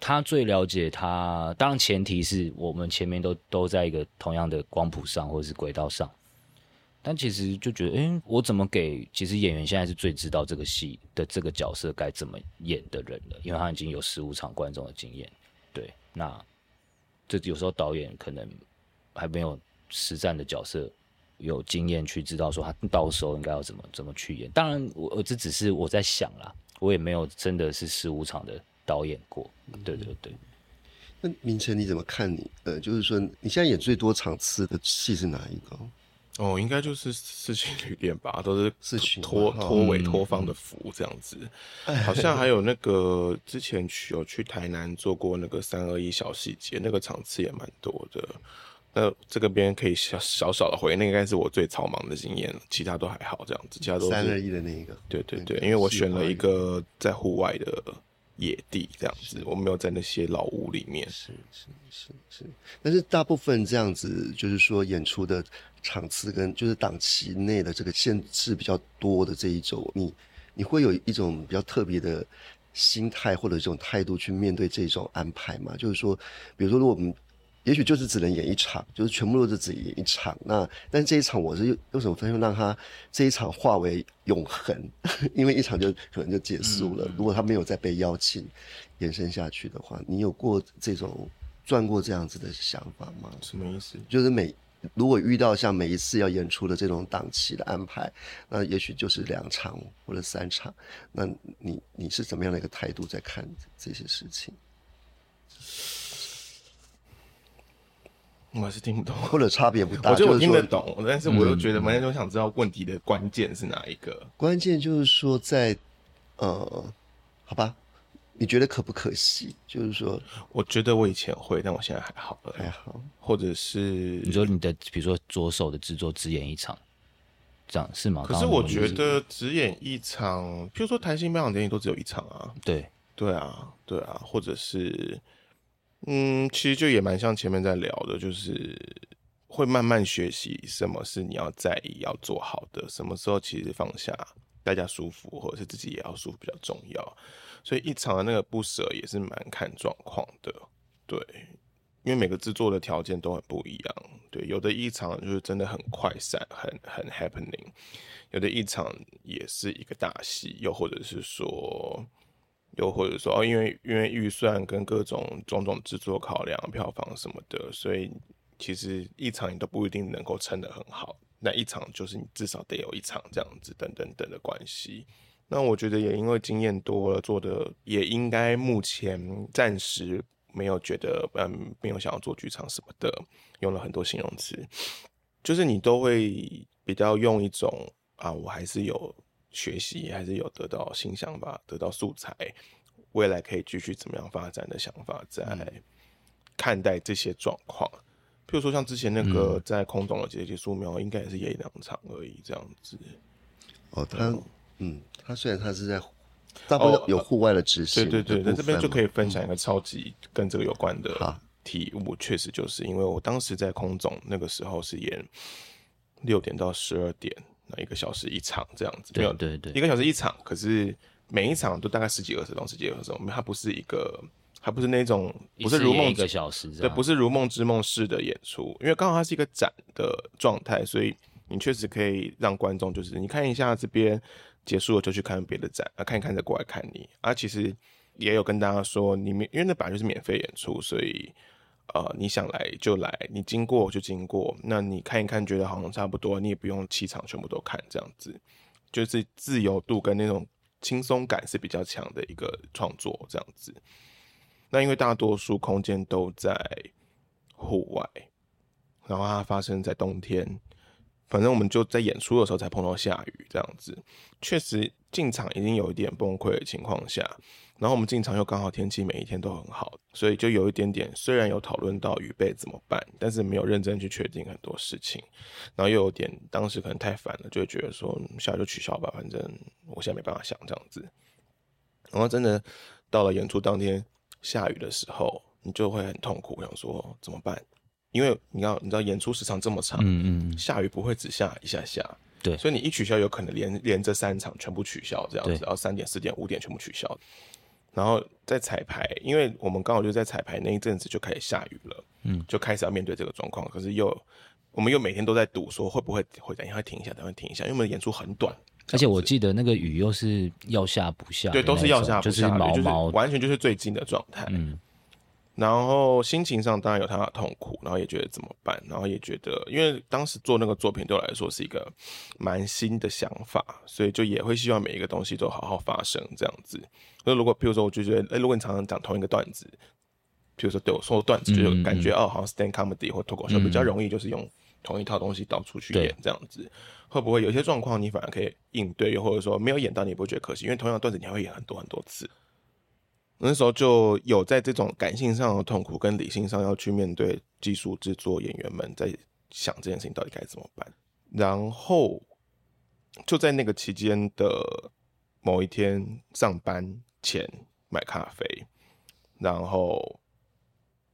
他最了解他。当然前提是我们前面都都在一个同样的光谱上或者是轨道上，但其实就觉得，哎，我怎么给？其实演员现在是最知道这个戏的这个角色该怎么演的人了，因为他已经有十五场观众的经验。对，那这有时候导演可能还没有实战的角色。有经验去知道说他到时候应该要怎么怎么去演。当然，我我这只是我在想啦，我也没有真的是十五场的导演过。对对对。那明成你怎么看你？呃，就是说你现在演最多场次的戏是哪一个？哦，应该就是四情旅店吧，都是四情托托委托方的福这样子。好像还有那个之前去有去台南做过那个三二一小细节，那个场次也蛮多的。那这个边可以小小少的回，那应该是我最草莽的经验了，其他都还好这样子，其他都是三二一的那一个。对对对，因为我选了一个在户外的野地这样子，我没有在那些老屋里面。是是是是，但是大部分这样子，就是说演出的场次跟就是档期内的这个限制比较多的这一种，你你会有一种比较特别的心态或者这种态度去面对这种安排吗？就是说，比如说如果我们。也许就是只能演一场，就是全部都是只演一场。那但这一场我是用什么方式让他这一场化为永恒？因为一场就可能就结束了。如果他没有再被邀请延伸下去的话，你有过这种转过这样子的想法吗？什么意思？就是每如果遇到像每一次要演出的这种档期的安排，那也许就是两场或者三场。那你你是怎么样的一个态度在看这些事情？我还是听不懂，或者差别不大。我觉得我听得懂，但是我又觉得，反正就想知道问题的关键是哪一个。关键就是说，在呃，好吧，你觉得可不可惜？就是说，我觉得我以前会，但我现在还好了，还好。或者是你说你的，比如说左手的制作只演一场，这样是吗？可是我觉得只演一场，譬如说台新颁奖典礼都只有一场啊。对，对啊，对啊，或者是。嗯，其实就也蛮像前面在聊的，就是会慢慢学习什么是你要在意、要做好的，什么时候其实放下，大家舒服或者是自己也要舒服比较重要。所以一场的那个不舍也是蛮看状况的，对，因为每个制作的条件都很不一样。对，有的一场就是真的很快散，很很 happening；有的一场也是一个大戏，又或者是说。又或者说哦，因为因为预算跟各种种种制作考量、票房什么的，所以其实一场你都不一定能够撑得很好。那一场就是你至少得有一场这样子等等等的关系。那我觉得也因为经验多了，做的也应该目前暂时没有觉得嗯没有想要做剧场什么的，用了很多形容词，就是你都会比较用一种啊，我还是有学习，还是有得到新想法，得到素材，未来可以继续怎么样发展的想法，在看待这些状况。譬如说像之前那个在空中的结节素描，应该也是演两场而已，这样子。哦，他嗯，他虽然他是在大部分有户外的执行，对对对，那那这边就可以分享一个超级跟这个有关的题目，确实就是因为我当时在空总那个时候是演六点到十二点，那一个小时一场这样子，没有对对，一个小时一场，可是每一场都大概十几二十钟，十几二十钟，它不是一个。它不是那种，不是如梦一个小时，对，不是如梦之梦式的演出，因为刚好它是一个展的状态，所以你确实可以让观众就是你看一下这边结束了就去看别的展啊，看一看再过来看你啊。其实也有跟大家说，你们因为那本来就是免费演出，所以呃你想来就来，你经过就经过，那你看一看觉得好像差不多，你也不用七场全部都看，这样子就是自由度跟那种轻松感是比较强的一个创作，这样子。那因为大多数空间都在户外，然后它发生在冬天，反正我们就在演出的时候才碰到下雨，这样子确实进场已经有一点崩溃的情况下，然后我们进场又刚好天气每一天都很好，所以就有一点点，虽然有讨论到雨备怎么办，但是没有认真去确定很多事情，然后又有点当时可能太烦了，就会觉得说下雨就取消吧，反正我现在没办法想这样子，然后真的到了演出当天。下雨的时候，你就会很痛苦，想说怎么办？因为你要你知道演出时长这么长，嗯嗯，下雨不会只下一下下，对，所以你一取消，有可能连连这三场全部取消这样子，然后三点、四点、五点全部取消，然后在彩排，因为我们刚好就在彩排那一阵子就开始下雨了，嗯，就开始要面对这个状况，可是又我们又每天都在赌，说会不会会等一下停一下，等会停一下，因为我们演出很短。而且我记得那个雨又是要下不下，对，都是要下不下，就是毛毛，完全就是最近的状态。嗯，然后心情上当然有他的痛苦，然后也觉得怎么办，然后也觉得，因为当时做那个作品对我来说是一个蛮新的想法，所以就也会希望每一个东西都好好发生这样子。那如果譬如说，我就觉得，哎，如果你常常讲同一个段子，譬如说对我说段子，就感觉哦，好像 stand comedy 或脱口秀比较容易，就是用同一套东西到处去演这样子。会不会有些状况你反而可以应对，又或者说没有演到你不会觉得可惜？因为同样的段子你还会演很多很多次。那时候就有在这种感性上的痛苦跟理性上要去面对技术制作演员们在想这件事情到底该怎么办。然后就在那个期间的某一天上班前买咖啡，然后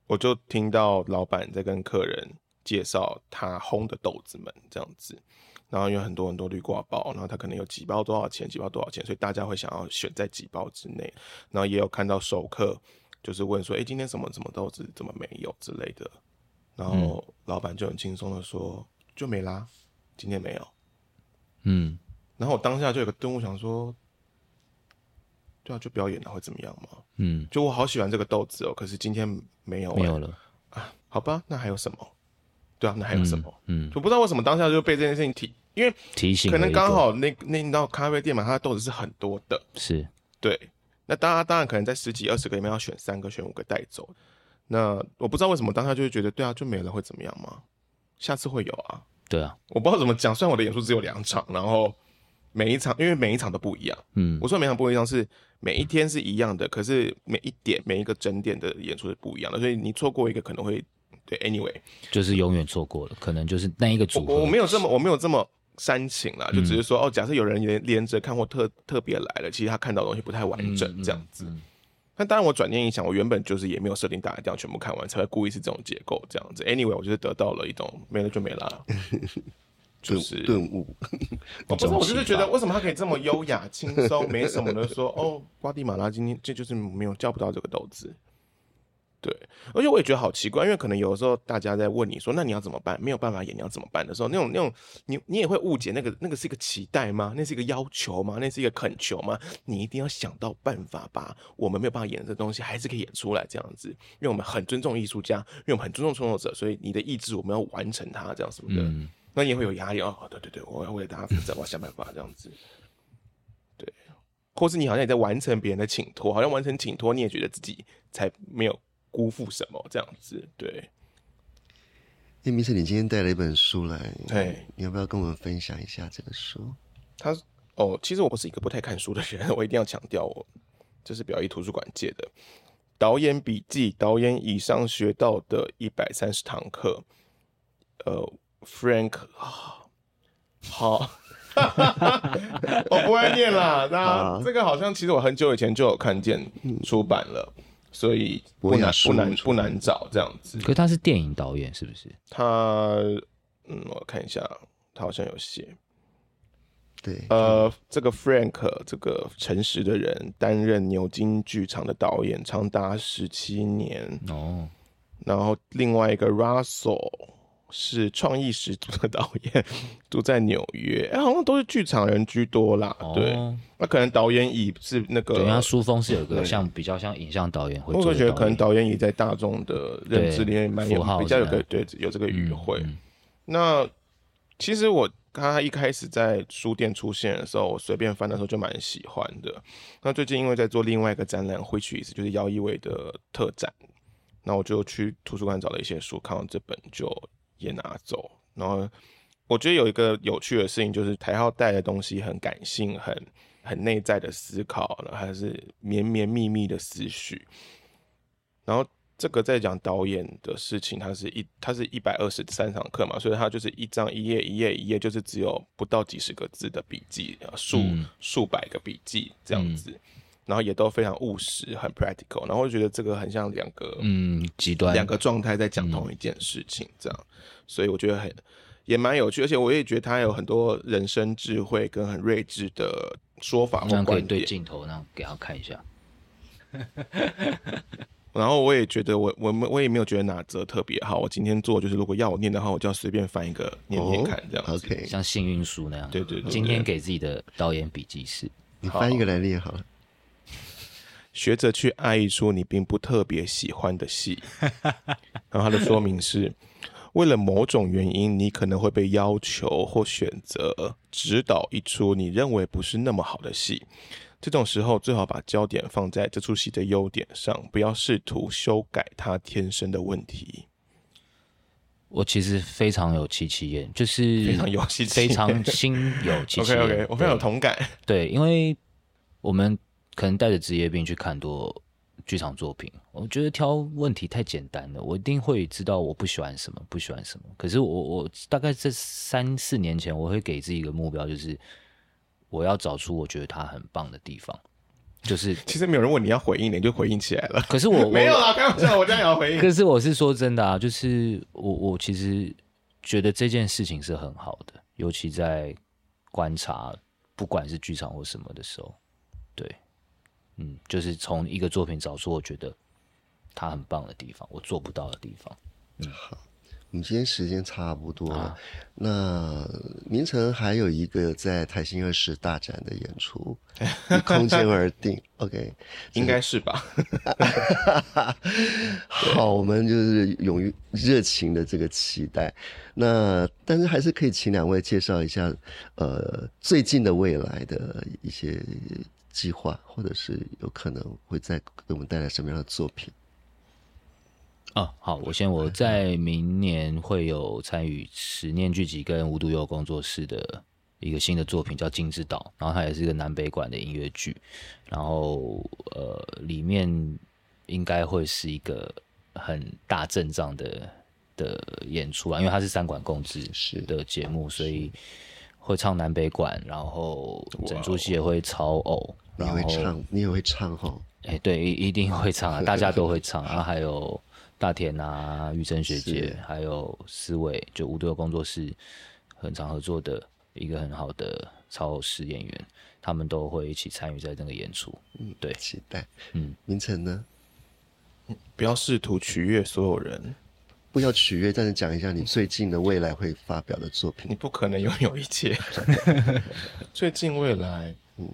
我就听到老板在跟客人介绍他烘的豆子们这样子。然后有很多很多绿挂包，然后他可能有几包多少钱，几包多少钱，所以大家会想要选在几包之内。然后也有看到熟客，就是问说：“哎，今天什么什么豆子怎么没有之类的？”然后老板就很轻松的说：“就没啦，今天没有。”嗯。然后我当下就有个顿悟，想说：“对啊，就表演了会怎么样嘛？”嗯。就我好喜欢这个豆子哦，可是今天没有，没有了啊？好吧，那还有什么？对啊，那还有什么？嗯，我不知道为什么当下就被这件事情提。因为提醒，可能刚好那那道咖啡店嘛，它的豆子是很多的，是对。那大家当然可能在十几二十个里面要选三个、选五个带走。那我不知道为什么当下就会觉得，对啊，就没了会怎么样吗？下次会有啊。对啊，我不知道怎么讲。虽然我的演出只有两场，然后每一场因为每一场都不一样。嗯，我说每场不一样是每一天是一样的，可是每一点每一个整点的演出是不一样的，所以你错过一个可能会对。Anyway，就是永远错过了，可能就是那一个组合。我没有这么，我没有这么。煽情啦，就只是说哦，假设有人连连着看或特特别来了，其实他看到的东西不太完整，这样子。那当然，我转念一想，我原本就是也没有设定大家一定要全部看完，才会故意是这种结构这样子。Anyway，我就是得到了一种没了就没了，就是顿悟。我不是，我就是觉得为什么他可以这么优雅、轻松、没什么的说哦，瓜地马拉今天这就是没有叫不到这个豆子。对，而且我也觉得好奇怪，因为可能有的时候大家在问你说，那你要怎么办？没有办法演，你要怎么办的时候，那种那种你你也会误解那个那个是一个期待吗？那是一个要求吗？那是一个恳求吗？你一定要想到办法把我们没有办法演的这东西还是可以演出来这样子，因为我们很尊重艺术家，因为我们很尊重创作者，所以你的意志我们要完成它这样什么的，那也会有压力哦。对对对，我要为了大家负责，我要想办法这样子。对，或是你好像也在完成别人的请托，好像完成请托，你也觉得自己才没有辜负什么这样子。对，哎，明成，你今天带了一本书来，对，你要不要跟我们分享一下这个书？他哦，其实我不是一个不太看书的人，我一定要强调，我这是表意图书馆借的导演笔记，导演以上学到的一百三十堂课。呃，Frank，好，我不会念啦。那这个好像其实我很久以前就有看见出版了，所以不难不难不难找这样子。可是他是电影导演是不是？他，嗯，我看一下，他好像有写。对，呃，这个 Frank 这个诚实的人担任牛津剧场的导演长达十七年哦，然后另外一个 Russell。是创意十足的导演，都在纽约，哎，好像都是剧场人居多啦。对，那可能导演椅是那个，对，他书风是有个像比较像影像导演会。我觉得可能导演椅在大众的认知里面蛮有比较有个对有这个语汇。那其实我他一开始在书店出现的时候，我随便翻的时候就蛮喜欢的。那最近因为在做另外一个展览，回去一次就是姚一伟的特展，那我就去图书馆找了一些书，看完这本就。也拿走，然后我觉得有一个有趣的事情，就是台号带的东西很感性，很很内在的思考，然后还是绵绵密密的思绪。然后这个在讲导演的事情，它是一它是一百二十三堂课嘛，所以它就是一张一页一页一页，就是只有不到几十个字的笔记，数数百个笔记这样子。然后也都非常务实，很 practical。然后我觉得这个很像两个嗯极端两个状态在讲同一件事情，这样。所以我觉得很也蛮有趣，而且我也觉得他有很多人生智慧跟很睿智的说法或观点。对镜头那样给他看一下。然后我也觉得我我我也没有觉得哪则特别好。我今天做就是，如果要我念的话，我就要随便翻一个念念看，这样 OK，像幸运书那样。对对对。今天给自己的导演笔记是，你翻一个来念好了。学着去爱一出你并不特别喜欢的戏，然后他的说明是：为了某种原因，你可能会被要求或选择指导一出你认为不是那么好的戏。这种时候，最好把焦点放在这出戏的优点上，不要试图修改它天生的问题。我其实非常有戚戚焉，就是非常有戚非常心有戚戚焉。OK OK，我非常有同感。对，因为我们。可能带着职业病去看多剧场作品，我觉得挑问题太简单了。我一定会知道我不喜欢什么，不喜欢什么。可是我我大概这三四年前，我会给自己一个目标，就是我要找出我觉得他很棒的地方。就是其实没有人问你要回应，你就回应起来了。可是我 没有啦，开玩笑，我这样也要回应。可是我是说真的啊，就是我我其实觉得这件事情是很好的，尤其在观察不管是剧场或什么的时候，对。嗯，就是从一个作品找出我觉得他很棒的地方，我做不到的地方。嗯，好，我们今天时间差不多了。那明成还有一个在台新二十大展的演出，空间而定。OK，应该是吧？好，我们就是勇于热情的这个期待。那但是还是可以请两位介绍一下，呃，最近的未来的一些。计划，或者是有可能会再给我们带来什么样的作品？哦，好，我先我在明年会有参与十念剧集跟无独有工作室的一个新的作品，叫《金之岛》，然后它也是一个南北馆的音乐剧，然后呃，里面应该会是一个很大阵仗的的演出啊，因为它是三馆共制的节目，所以会唱南北馆，然后整出戏也会超偶。你会唱，你也会唱哈？哎，对，一一定会唱啊，大家都会唱啊。还有大田啊，玉珍学姐，还有思伟，就五队工作室很常合作的一个很好的超时演员，他们都会一起参与在这个演出。嗯，对，期待。嗯，明晨呢？不要试图取悦所有人，不要取悦，但是讲一下你最近的未来会发表的作品。你不可能拥有一切。最近未来，嗯。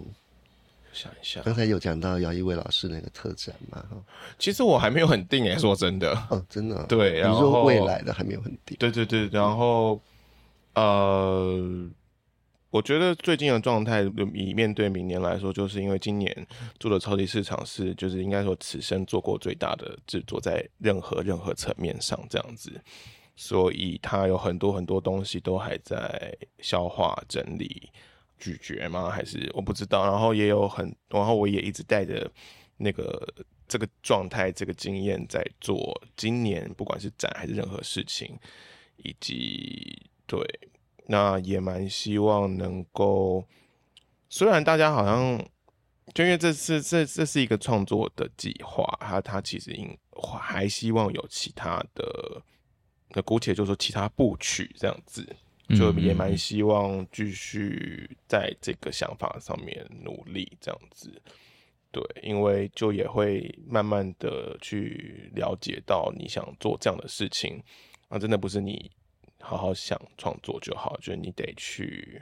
想一下，刚才有讲到姚一伟老师那个特展嘛？哈，其实我还没有很定诶，说真的，哦，真的，对，你说未来的还没有很定，对对对，然后呃，我觉得最近的状态，以面对明年来说，就是因为今年做的超级市场是，就是应该说此生做过最大的制作，在任何任何层面上这样子，所以它有很多很多东西都还在消化整理、咀嚼吗？还是我不知道。然后也有很，然后我也一直带着那个这个状态、这个经验在做今年，不管是展还是任何事情，以及对。那也蛮希望能够，虽然大家好像就因为这是这这是一个创作的计划，他他其实应还希望有其他的，那姑且就说其他部曲这样子，就也蛮希望继续在这个想法上面努力这样子，对，因为就也会慢慢的去了解到你想做这样的事情，啊，真的不是你。好好想创作就好，就是你得去，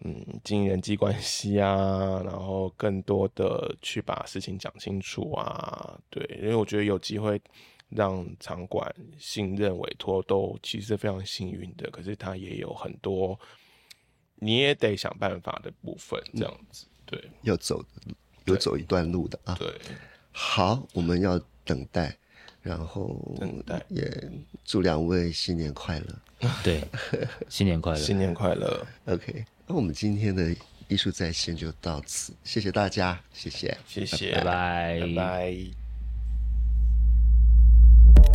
嗯，经营人际关系啊，然后更多的去把事情讲清楚啊，对，因为我觉得有机会让场馆信任委托，都其实非常幸运的。可是他也有很多，你也得想办法的部分，这样子，对，要走，有走一段路的啊。对，好，我们要等待。然后等待也祝两位新年快乐。对，新年快乐，新年快乐。OK，那我们今天的艺术在线就到此，谢谢大家，谢谢，谢谢，拜拜，拜拜。